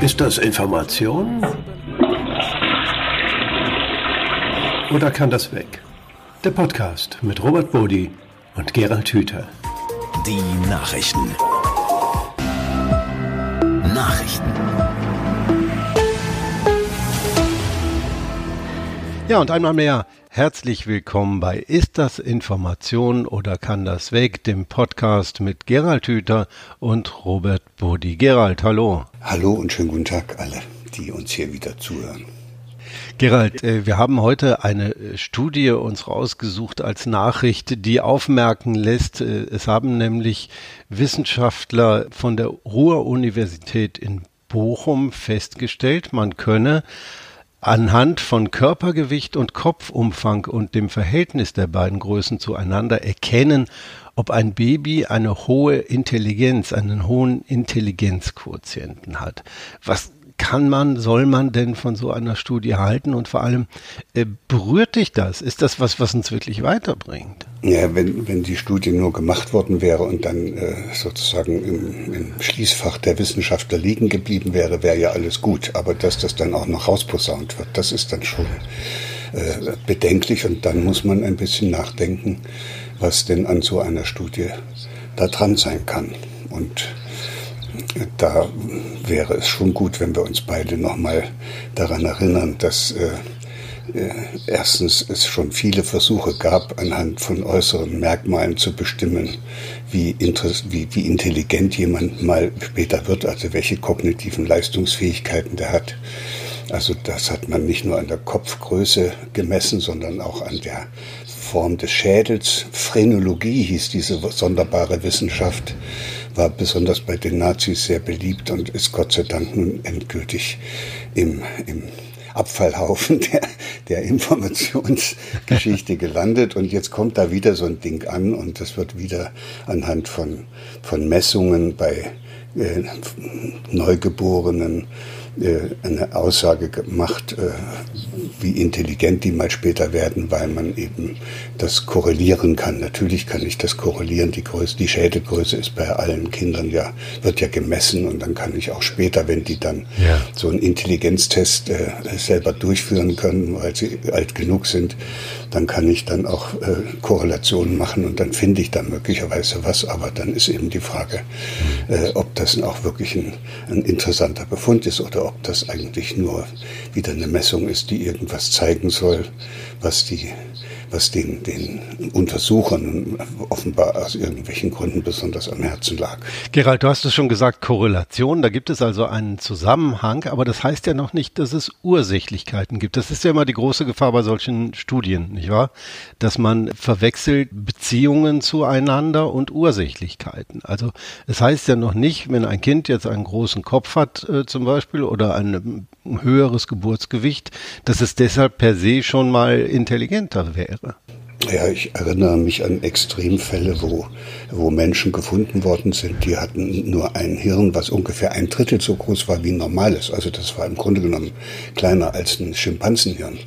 Ist das Information? Oder kann das weg? Der Podcast mit Robert Bodi und Gerald Hüther. Die Nachrichten. Nachrichten. Ja, und einmal mehr herzlich willkommen bei Ist das Information oder kann das weg, dem Podcast mit Gerald Hüther und Robert Bodi. Gerald, hallo. Hallo und schönen guten Tag alle, die uns hier wieder zuhören. Gerald, äh, wir haben heute eine äh, Studie uns rausgesucht als Nachricht, die aufmerken lässt, äh, es haben nämlich Wissenschaftler von der Ruhr-Universität in Bochum festgestellt, man könne anhand von Körpergewicht und Kopfumfang und dem Verhältnis der beiden Größen zueinander erkennen, ob ein Baby eine hohe Intelligenz, einen hohen Intelligenzquotienten hat. Was kann man, soll man denn von so einer Studie halten und vor allem äh, berührt dich das? Ist das was, was uns wirklich weiterbringt? Ja, wenn, wenn die Studie nur gemacht worden wäre und dann äh, sozusagen im, im Schließfach der Wissenschaftler liegen geblieben wäre, wäre ja alles gut. Aber dass das dann auch noch rausposaunt wird, das ist dann schon äh, bedenklich und dann muss man ein bisschen nachdenken, was denn an so einer Studie da dran sein kann. Und da wäre es schon gut, wenn wir uns beide nochmal daran erinnern, dass äh, äh, erstens es schon viele Versuche gab, anhand von äußeren Merkmalen zu bestimmen, wie, wie, wie intelligent jemand mal später wird, also welche kognitiven Leistungsfähigkeiten der hat. Also das hat man nicht nur an der Kopfgröße gemessen, sondern auch an der Form des Schädels. Phrenologie hieß diese sonderbare Wissenschaft war besonders bei den Nazis sehr beliebt und ist Gott sei Dank nun endgültig im, im Abfallhaufen der, der Informationsgeschichte gelandet. Und jetzt kommt da wieder so ein Ding an und das wird wieder anhand von, von Messungen bei äh, Neugeborenen eine Aussage gemacht, äh, wie intelligent die mal später werden, weil man eben das korrelieren kann. Natürlich kann ich das korrelieren. Die Größe, die Schädelgröße ist bei allen Kindern ja, wird ja gemessen und dann kann ich auch später, wenn die dann ja. so einen Intelligenztest äh, selber durchführen können, weil sie alt genug sind, dann kann ich dann auch äh, Korrelationen machen und dann finde ich da möglicherweise was. Aber dann ist eben die Frage, äh, ob das auch wirklich ein, ein interessanter Befund ist oder ob das eigentlich nur wieder eine Messung ist, die irgendwas zeigen soll, was die was den, den Untersuchern offenbar aus irgendwelchen Gründen besonders am Herzen lag. Gerald, du hast es schon gesagt, Korrelation, da gibt es also einen Zusammenhang, aber das heißt ja noch nicht, dass es Ursächlichkeiten gibt. Das ist ja immer die große Gefahr bei solchen Studien, nicht wahr? Dass man verwechselt Beziehungen zueinander und Ursächlichkeiten. Also es heißt ja noch nicht, wenn ein Kind jetzt einen großen Kopf hat äh, zum Beispiel oder ein höheres Geburtsgewicht, dass es deshalb per se schon mal intelligenter wäre wäre. Ja, ich erinnere mich an Extremfälle, wo, wo Menschen gefunden worden sind, die hatten nur ein Hirn, was ungefähr ein Drittel so groß war wie ein normales. Also das war im Grunde genommen kleiner als ein Schimpansenhirn.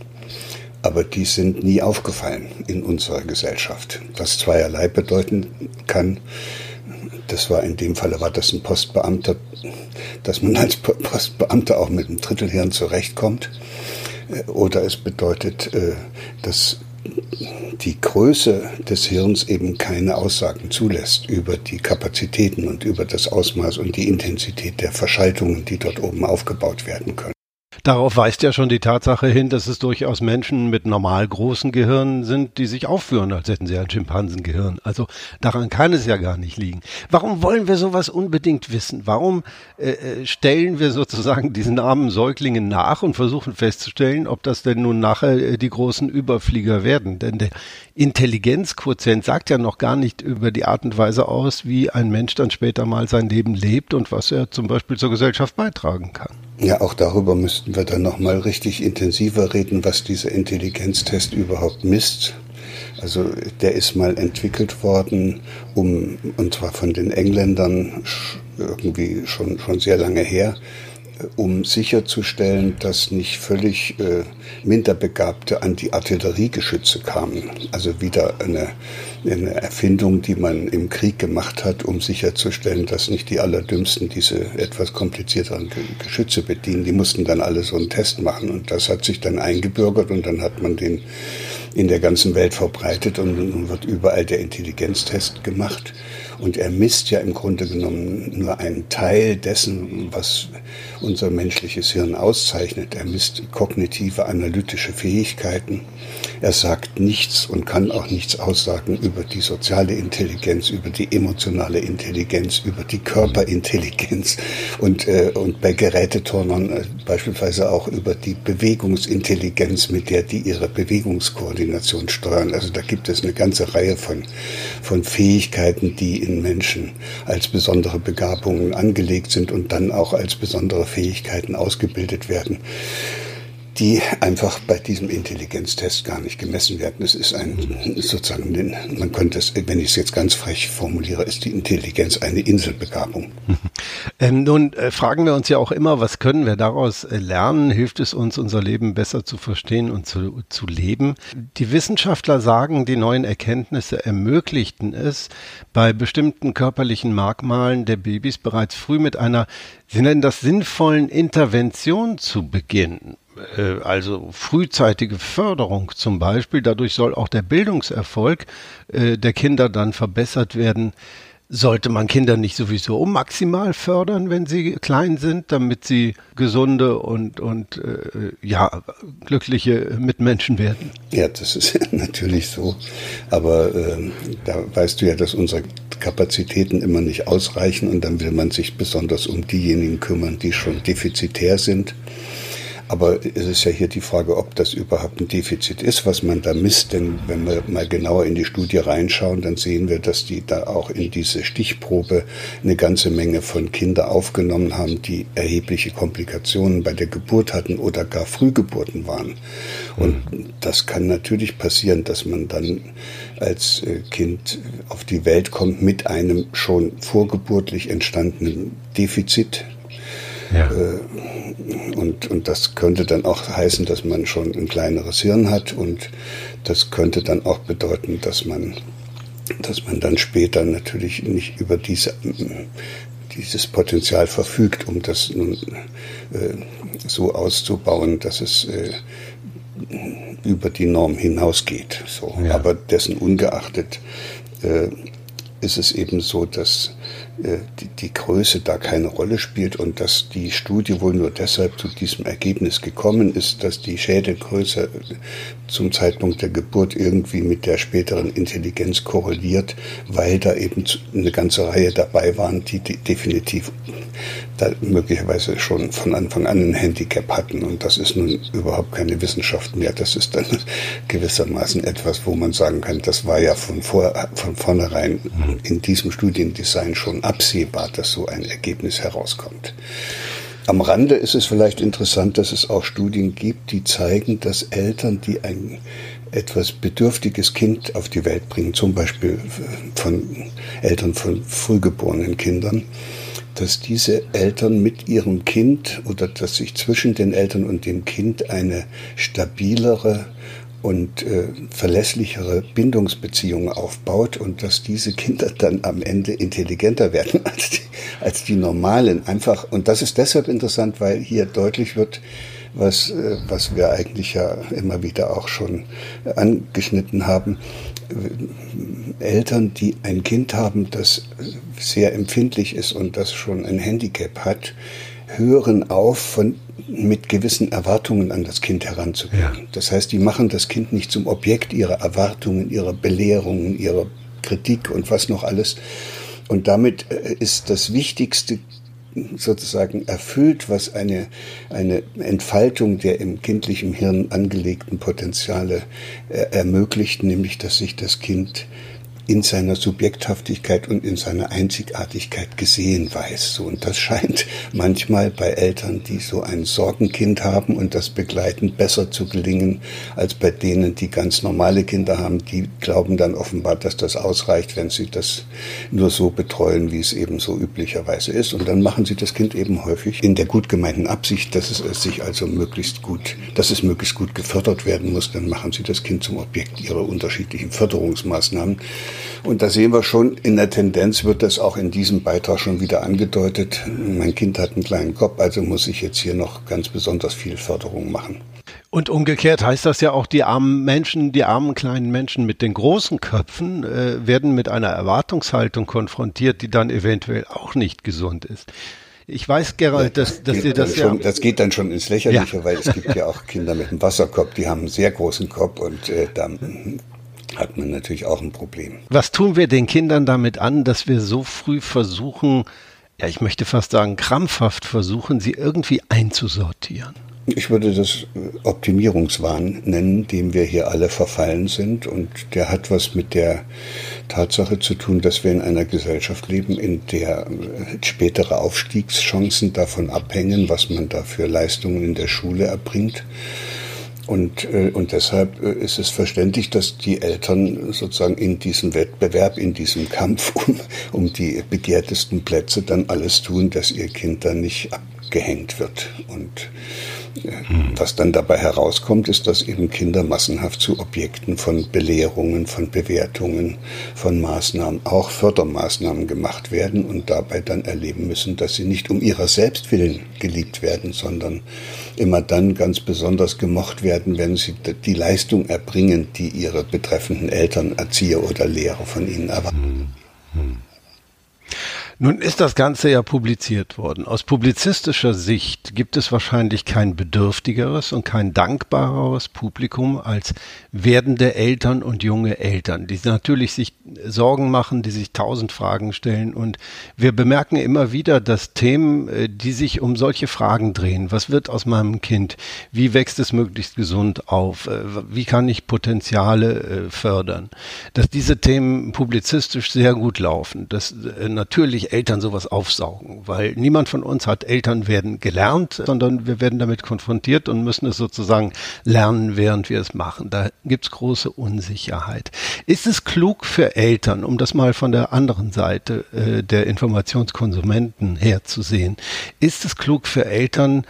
Aber die sind nie aufgefallen in unserer Gesellschaft. Was zweierlei bedeuten kann, das war in dem Falle war das ein Postbeamter, dass man als Postbeamter auch mit einem Drittelhirn zurechtkommt. Oder es bedeutet, äh, dass die Größe des Hirns eben keine Aussagen zulässt über die Kapazitäten und über das Ausmaß und die Intensität der Verschaltungen, die dort oben aufgebaut werden können. Darauf weist ja schon die Tatsache hin, dass es durchaus Menschen mit normal großen Gehirnen sind, die sich aufführen, als hätten sie ein Schimpansengehirn. Also daran kann es ja gar nicht liegen. Warum wollen wir sowas unbedingt wissen? Warum äh, äh, stellen wir sozusagen diesen armen Säuglingen nach und versuchen festzustellen, ob das denn nun nachher äh, die großen Überflieger werden? Denn der Intelligenzquotient sagt ja noch gar nicht über die Art und Weise aus, wie ein Mensch dann später mal sein Leben lebt und was er zum Beispiel zur Gesellschaft beitragen kann. Ja, auch darüber müssten wir dann nochmal richtig intensiver reden, was dieser Intelligenztest überhaupt misst. Also der ist mal entwickelt worden, um, und zwar von den Engländern irgendwie schon, schon sehr lange her, um sicherzustellen, dass nicht völlig äh, minderbegabte Anti-Artilleriegeschütze kamen. Also wieder eine, eine Erfindung, die man im Krieg gemacht hat, um sicherzustellen, dass nicht die Allerdümmsten diese etwas komplizierteren Geschütze bedienen. Die mussten dann alle so einen Test machen und das hat sich dann eingebürgert und dann hat man den in der ganzen Welt verbreitet und nun wird überall der Intelligenztest gemacht. Und er misst ja im Grunde genommen nur einen Teil dessen, was unser menschliches Hirn auszeichnet. Er misst kognitive, analytische Fähigkeiten. Er sagt nichts und kann auch nichts aussagen über die soziale Intelligenz, über die emotionale Intelligenz, über die Körperintelligenz und, äh, und bei Geräteturnern äh, beispielsweise auch über die Bewegungsintelligenz, mit der die ihre Bewegungskoordination steuern. Also da gibt es eine ganze Reihe von, von Fähigkeiten, die in den Menschen als besondere Begabungen angelegt sind und dann auch als besondere Fähigkeiten ausgebildet werden die einfach bei diesem Intelligenztest gar nicht gemessen werden. Es ist ein, sozusagen, man könnte es, wenn ich es jetzt ganz frech formuliere, ist die Intelligenz eine Inselbegabung. Ähm, nun äh, fragen wir uns ja auch immer, was können wir daraus äh, lernen? Hilft es uns, unser Leben besser zu verstehen und zu, zu leben? Die Wissenschaftler sagen, die neuen Erkenntnisse ermöglichten es, bei bestimmten körperlichen Merkmalen der Babys bereits früh mit einer, sie nennen das sinnvollen Intervention zu beginnen. Äh, also frühzeitige Förderung zum Beispiel. Dadurch soll auch der Bildungserfolg äh, der Kinder dann verbessert werden. Sollte man Kinder nicht sowieso maximal fördern, wenn sie klein sind, damit sie gesunde und, und äh, ja, glückliche Mitmenschen werden? Ja, das ist natürlich so. Aber äh, da weißt du ja, dass unsere Kapazitäten immer nicht ausreichen und dann will man sich besonders um diejenigen kümmern, die schon defizitär sind. Aber es ist ja hier die Frage, ob das überhaupt ein Defizit ist, was man da misst. Denn wenn wir mal genauer in die Studie reinschauen, dann sehen wir, dass die da auch in diese Stichprobe eine ganze Menge von Kindern aufgenommen haben, die erhebliche Komplikationen bei der Geburt hatten oder gar Frühgeburten waren. Und das kann natürlich passieren, dass man dann als äh, Kind auf die Welt kommt mit einem schon vorgeburtlich entstandenen Defizit ja. Äh, und, und das könnte dann auch heißen, dass man schon ein kleineres Hirn hat und das könnte dann auch bedeuten, dass man, dass man dann später natürlich nicht über diese, dieses Potenzial verfügt, um das nun äh, so auszubauen, dass es äh, über die Norm hinausgeht. So. Ja. Aber dessen ungeachtet äh, ist es eben so, dass die, die Größe da keine Rolle spielt und dass die Studie wohl nur deshalb zu diesem Ergebnis gekommen ist, dass die Schädelgröße zum Zeitpunkt der Geburt irgendwie mit der späteren Intelligenz korreliert, weil da eben eine ganze Reihe dabei waren, die definitiv da möglicherweise schon von Anfang an ein Handicap hatten. Und das ist nun überhaupt keine Wissenschaft mehr. Das ist dann gewissermaßen etwas, wo man sagen kann, das war ja von, vor, von vornherein in diesem Studiendesign schon absehbar, dass so ein Ergebnis herauskommt. Am Rande ist es vielleicht interessant, dass es auch Studien gibt, die zeigen, dass Eltern, die ein etwas bedürftiges Kind auf die Welt bringen, zum Beispiel von Eltern von frühgeborenen Kindern, dass diese Eltern mit ihrem Kind oder dass sich zwischen den Eltern und dem Kind eine stabilere und äh, verlässlichere Bindungsbeziehung aufbaut und dass diese Kinder dann am Ende intelligenter werden als die, als die normalen. Einfach, und das ist deshalb interessant, weil hier deutlich wird, was, äh, was wir eigentlich ja immer wieder auch schon angeschnitten haben. Eltern, die ein Kind haben, das sehr empfindlich ist und das schon ein Handicap hat, hören auf, von, mit gewissen Erwartungen an das Kind heranzugehen. Ja. Das heißt, die machen das Kind nicht zum Objekt ihrer Erwartungen, ihrer Belehrungen, ihrer Kritik und was noch alles. Und damit äh, ist das Wichtigste sozusagen erfüllt, was eine, eine Entfaltung der im kindlichen Hirn angelegten Potenziale äh, ermöglicht, nämlich dass sich das Kind in seiner Subjekthaftigkeit und in seiner Einzigartigkeit gesehen weiß. So, und das scheint manchmal bei Eltern, die so ein Sorgenkind haben und das begleiten, besser zu gelingen als bei denen, die ganz normale Kinder haben. Die glauben dann offenbar, dass das ausreicht, wenn sie das nur so betreuen, wie es eben so üblicherweise ist. Und dann machen sie das Kind eben häufig in der gut gemeinten Absicht, dass es sich also möglichst gut, dass es möglichst gut gefördert werden muss. Dann machen sie das Kind zum Objekt ihrer unterschiedlichen Förderungsmaßnahmen. Und da sehen wir schon, in der Tendenz wird das auch in diesem Beitrag schon wieder angedeutet. Mein Kind hat einen kleinen Kopf, also muss ich jetzt hier noch ganz besonders viel Förderung machen. Und umgekehrt heißt das ja auch, die armen Menschen, die armen kleinen Menschen mit den großen Köpfen äh, werden mit einer Erwartungshaltung konfrontiert, die dann eventuell auch nicht gesund ist. Ich weiß, Gerald, dass, dass ihr das schon, ja... Das geht dann schon ins Lächerliche, ja. weil es gibt ja auch Kinder mit einem Wasserkopf, die haben einen sehr großen Kopf und äh, da hat man natürlich auch ein Problem. Was tun wir den Kindern damit an, dass wir so früh versuchen, ja, ich möchte fast sagen, krampfhaft versuchen, sie irgendwie einzusortieren? Ich würde das Optimierungswahn nennen, dem wir hier alle verfallen sind. Und der hat was mit der Tatsache zu tun, dass wir in einer Gesellschaft leben, in der spätere Aufstiegschancen davon abhängen, was man da für Leistungen in der Schule erbringt. Und, äh, und deshalb äh, ist es verständlich, dass die Eltern sozusagen in diesem Wettbewerb, in diesem Kampf um, um die begehrtesten Plätze dann alles tun, dass ihr Kind dann nicht abgehängt wird. Und was dann dabei herauskommt, ist, dass eben Kinder massenhaft zu Objekten von Belehrungen, von Bewertungen, von Maßnahmen, auch Fördermaßnahmen gemacht werden und dabei dann erleben müssen, dass sie nicht um ihrer selbst willen geliebt werden, sondern immer dann ganz besonders gemocht werden, wenn sie die Leistung erbringen, die ihre betreffenden Eltern, Erzieher oder Lehrer von ihnen erwarten. Hm. Hm. Nun ist das Ganze ja publiziert worden. Aus publizistischer Sicht gibt es wahrscheinlich kein bedürftigeres und kein dankbareres Publikum als werdende Eltern und junge Eltern, die natürlich sich Sorgen machen, die sich tausend Fragen stellen. Und wir bemerken immer wieder, dass Themen, äh, die sich um solche Fragen drehen, was wird aus meinem Kind? Wie wächst es möglichst gesund auf? Äh, wie kann ich Potenziale äh, fördern? Dass diese Themen publizistisch sehr gut laufen, dass natürlich Eltern sowas aufsaugen, weil niemand von uns hat Eltern werden gelernt, sondern wir werden damit konfrontiert und müssen es sozusagen lernen, während wir es machen. Da gibt's große Unsicherheit. Ist es klug für Eltern, um das mal von der anderen Seite äh, der Informationskonsumenten herzusehen, ist es klug für Eltern,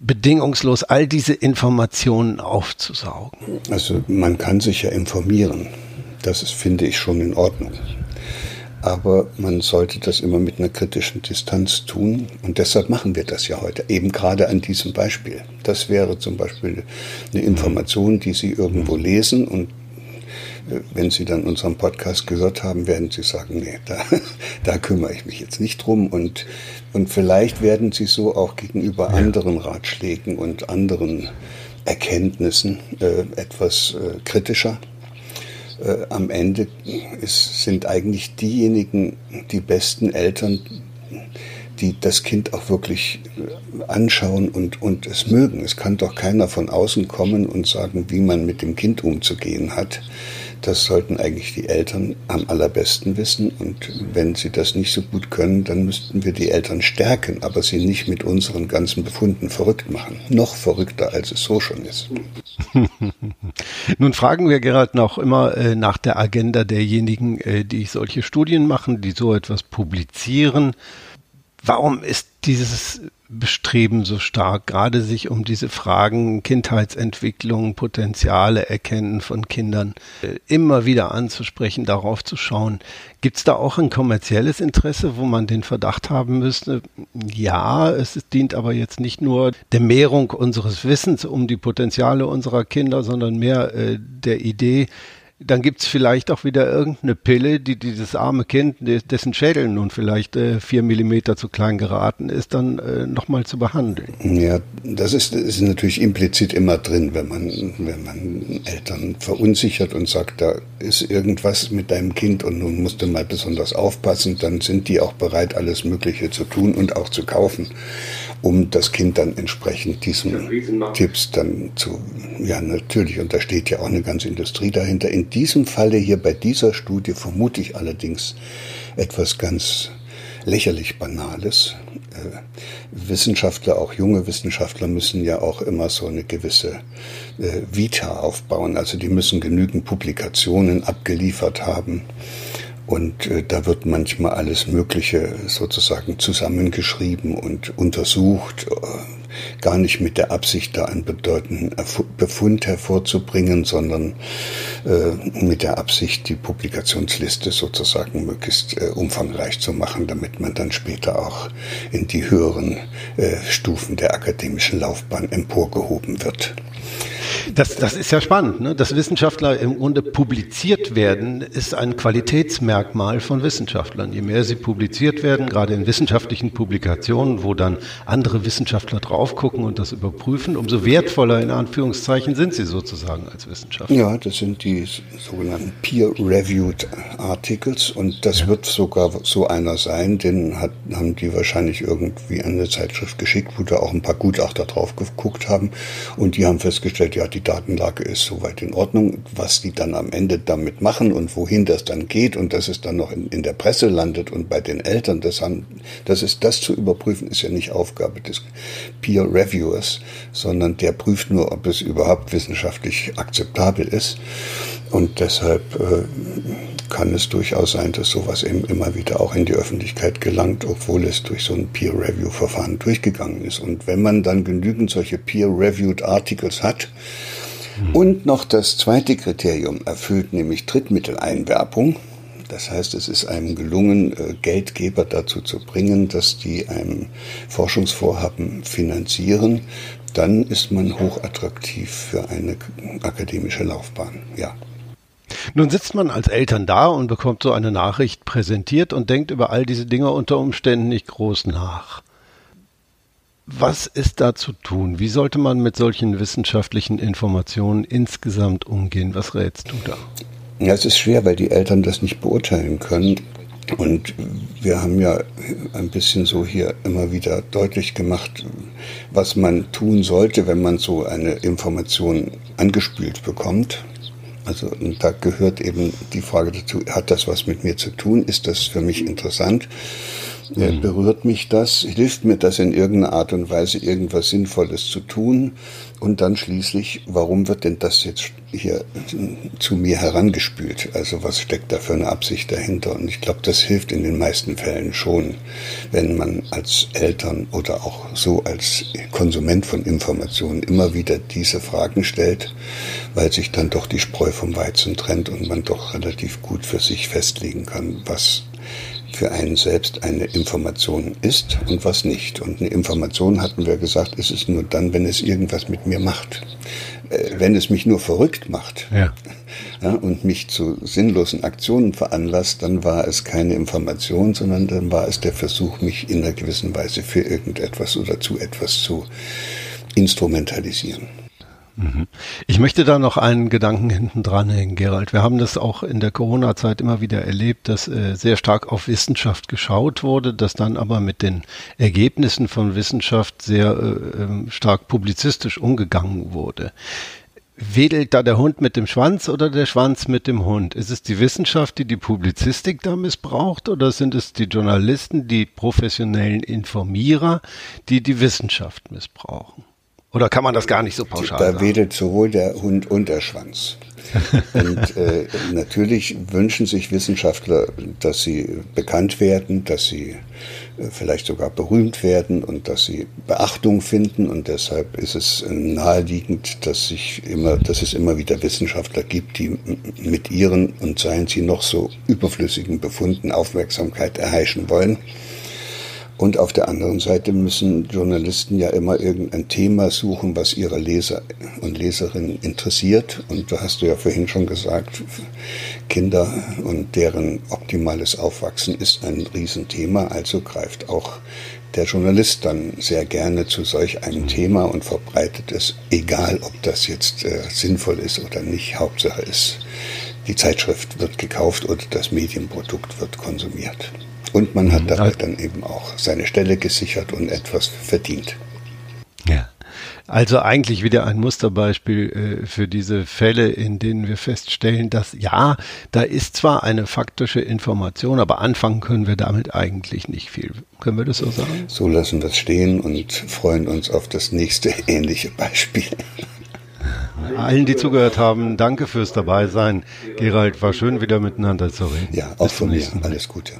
bedingungslos all diese Informationen aufzusaugen? Also man kann sich ja informieren. Das ist, finde ich, schon in Ordnung aber man sollte das immer mit einer kritischen Distanz tun. Und deshalb machen wir das ja heute, eben gerade an diesem Beispiel. Das wäre zum Beispiel eine Information, die Sie irgendwo lesen und äh, wenn Sie dann unseren Podcast gehört haben, werden Sie sagen, nee, da, da kümmere ich mich jetzt nicht drum. Und, und vielleicht werden Sie so auch gegenüber ja. anderen Ratschlägen und anderen Erkenntnissen äh, etwas äh, kritischer äh, am Ende ist, sind eigentlich diejenigen die besten Eltern, die das Kind auch wirklich äh, anschauen und, und es mögen. Es kann doch keiner von außen kommen und sagen, wie man mit dem Kind umzugehen hat. Das sollten eigentlich die Eltern am allerbesten wissen. Und wenn sie das nicht so gut können, dann müssten wir die Eltern stärken, aber sie nicht mit unseren ganzen Befunden verrückt machen. Noch verrückter, als es so schon ist. Nun fragen wir Gerald noch immer äh, nach der Agenda derjenigen, äh, die solche Studien machen, die so etwas publizieren. Warum ist dieses Bestreben so stark, gerade sich um diese Fragen Kindheitsentwicklung, Potenziale erkennen von Kindern äh, immer wieder anzusprechen, darauf zu schauen. Gibt es da auch ein kommerzielles Interesse, wo man den Verdacht haben müsste, ja, es dient aber jetzt nicht nur der Mehrung unseres Wissens um die Potenziale unserer Kinder, sondern mehr äh, der Idee, dann gibt's vielleicht auch wieder irgendeine Pille, die dieses arme Kind, dessen Schädel nun vielleicht äh, vier Millimeter zu klein geraten ist, dann äh, nochmal zu behandeln. Ja, das ist, ist natürlich implizit immer drin, wenn man, wenn man Eltern verunsichert und sagt, da ist irgendwas mit deinem Kind und nun musst du mal besonders aufpassen, dann sind die auch bereit, alles Mögliche zu tun und auch zu kaufen. Um das Kind dann entsprechend diesen Tipps dann zu, ja natürlich, und da steht ja auch eine ganze Industrie dahinter. In diesem Falle hier bei dieser Studie vermute ich allerdings etwas ganz lächerlich Banales. Äh, Wissenschaftler, auch junge Wissenschaftler, müssen ja auch immer so eine gewisse äh, Vita aufbauen. Also die müssen genügend Publikationen abgeliefert haben. Und äh, da wird manchmal alles Mögliche sozusagen zusammengeschrieben und untersucht, äh, gar nicht mit der Absicht, da einen bedeutenden Befund hervorzubringen, sondern äh, mit der Absicht, die Publikationsliste sozusagen möglichst äh, umfangreich zu machen, damit man dann später auch in die höheren äh, Stufen der akademischen Laufbahn emporgehoben wird. Das, das ist ja spannend, ne? dass Wissenschaftler im Grunde publiziert werden, ist ein Qualitätsmerkmal von Wissenschaftlern. Je mehr sie publiziert werden, gerade in wissenschaftlichen Publikationen, wo dann andere Wissenschaftler drauf gucken und das überprüfen, umso wertvoller in Anführungszeichen sind sie sozusagen als Wissenschaftler. Ja, das sind die sogenannten Peer-Reviewed Articles und das ja. wird sogar so einer sein, den hat, haben die wahrscheinlich irgendwie an eine Zeitschrift geschickt, wo da auch ein paar Gutachter drauf geguckt haben und die haben festgestellt, ja, die Datenlage ist soweit in Ordnung. Was die dann am Ende damit machen und wohin das dann geht und dass es dann noch in, in der Presse landet und bei den Eltern, das haben, das ist, das zu überprüfen, ist ja nicht Aufgabe des Peer Reviewers, sondern der prüft nur, ob es überhaupt wissenschaftlich akzeptabel ist. Und deshalb äh, kann es durchaus sein, dass sowas eben immer wieder auch in die Öffentlichkeit gelangt, obwohl es durch so ein Peer-Review-Verfahren durchgegangen ist. Und wenn man dann genügend solche Peer-Reviewed Articles hat mhm. und noch das zweite Kriterium erfüllt, nämlich Drittmitteleinwerbung, das heißt, es ist einem gelungen, äh, Geldgeber dazu zu bringen, dass die ein Forschungsvorhaben finanzieren, dann ist man hochattraktiv für eine akademische Laufbahn. Ja. Nun sitzt man als Eltern da und bekommt so eine Nachricht präsentiert und denkt über all diese Dinge unter Umständen nicht groß nach. Was ist da zu tun? Wie sollte man mit solchen wissenschaftlichen Informationen insgesamt umgehen? Was rätst du da? Ja, es ist schwer, weil die Eltern das nicht beurteilen können. Und wir haben ja ein bisschen so hier immer wieder deutlich gemacht, was man tun sollte, wenn man so eine Information angespült bekommt. Also da gehört eben die Frage dazu, hat das was mit mir zu tun? Ist das für mich interessant? Mhm. Berührt mich das? Hilft mir das in irgendeiner Art und Weise, irgendwas Sinnvolles zu tun? Und dann schließlich, warum wird denn das jetzt hier zu mir herangespült? Also was steckt da für eine Absicht dahinter? Und ich glaube, das hilft in den meisten Fällen schon, wenn man als Eltern oder auch so als Konsument von Informationen immer wieder diese Fragen stellt, weil sich dann doch die Spreu vom Weizen trennt und man doch relativ gut für sich festlegen kann, was für einen selbst eine Information ist und was nicht. Und eine Information, hatten wir gesagt, ist es nur dann, wenn es irgendwas mit mir macht. Äh, wenn es mich nur verrückt macht ja. Ja, und mich zu sinnlosen Aktionen veranlasst, dann war es keine Information, sondern dann war es der Versuch, mich in einer gewissen Weise für irgendetwas oder zu etwas zu instrumentalisieren. Mhm. Ich möchte da noch einen Gedanken hinten dran hängen, Gerald. Wir haben das auch in der Corona-Zeit immer wieder erlebt, dass äh, sehr stark auf Wissenschaft geschaut wurde, dass dann aber mit den Ergebnissen von Wissenschaft sehr äh, ähm, stark publizistisch umgegangen wurde. Wedelt da der Hund mit dem Schwanz oder der Schwanz mit dem Hund? Ist es die Wissenschaft, die die Publizistik da missbraucht oder sind es die Journalisten, die professionellen Informierer, die die Wissenschaft missbrauchen? Oder kann man das gar nicht so pauschal da sagen? Da wedelt sowohl der Hund und der Schwanz. und äh, natürlich wünschen sich Wissenschaftler, dass sie bekannt werden, dass sie äh, vielleicht sogar berühmt werden und dass sie Beachtung finden. Und deshalb ist es naheliegend, dass, sich immer, dass es immer wieder Wissenschaftler gibt, die mit ihren und seien sie noch so überflüssigen Befunden Aufmerksamkeit erheischen wollen. Und auf der anderen Seite müssen Journalisten ja immer irgendein Thema suchen, was ihre Leser und Leserinnen interessiert. Und da hast du ja vorhin schon gesagt, Kinder und deren optimales Aufwachsen ist ein Riesenthema. Also greift auch der Journalist dann sehr gerne zu solch einem Thema und verbreitet es, egal ob das jetzt äh, sinnvoll ist oder nicht. Hauptsache ist, die Zeitschrift wird gekauft oder das Medienprodukt wird konsumiert. Und man hat dabei dann eben auch seine Stelle gesichert und etwas verdient. Ja. Also eigentlich wieder ein Musterbeispiel äh, für diese Fälle, in denen wir feststellen, dass ja, da ist zwar eine faktische Information, aber anfangen können wir damit eigentlich nicht viel. Können wir das so sagen? So lassen wir es stehen und freuen uns auf das nächste ähnliche Beispiel. Allen, die zugehört haben, danke fürs Dabeisein. Gerald, war schön wieder miteinander zu reden. Ja, auch Bis von mir. Alles Gute.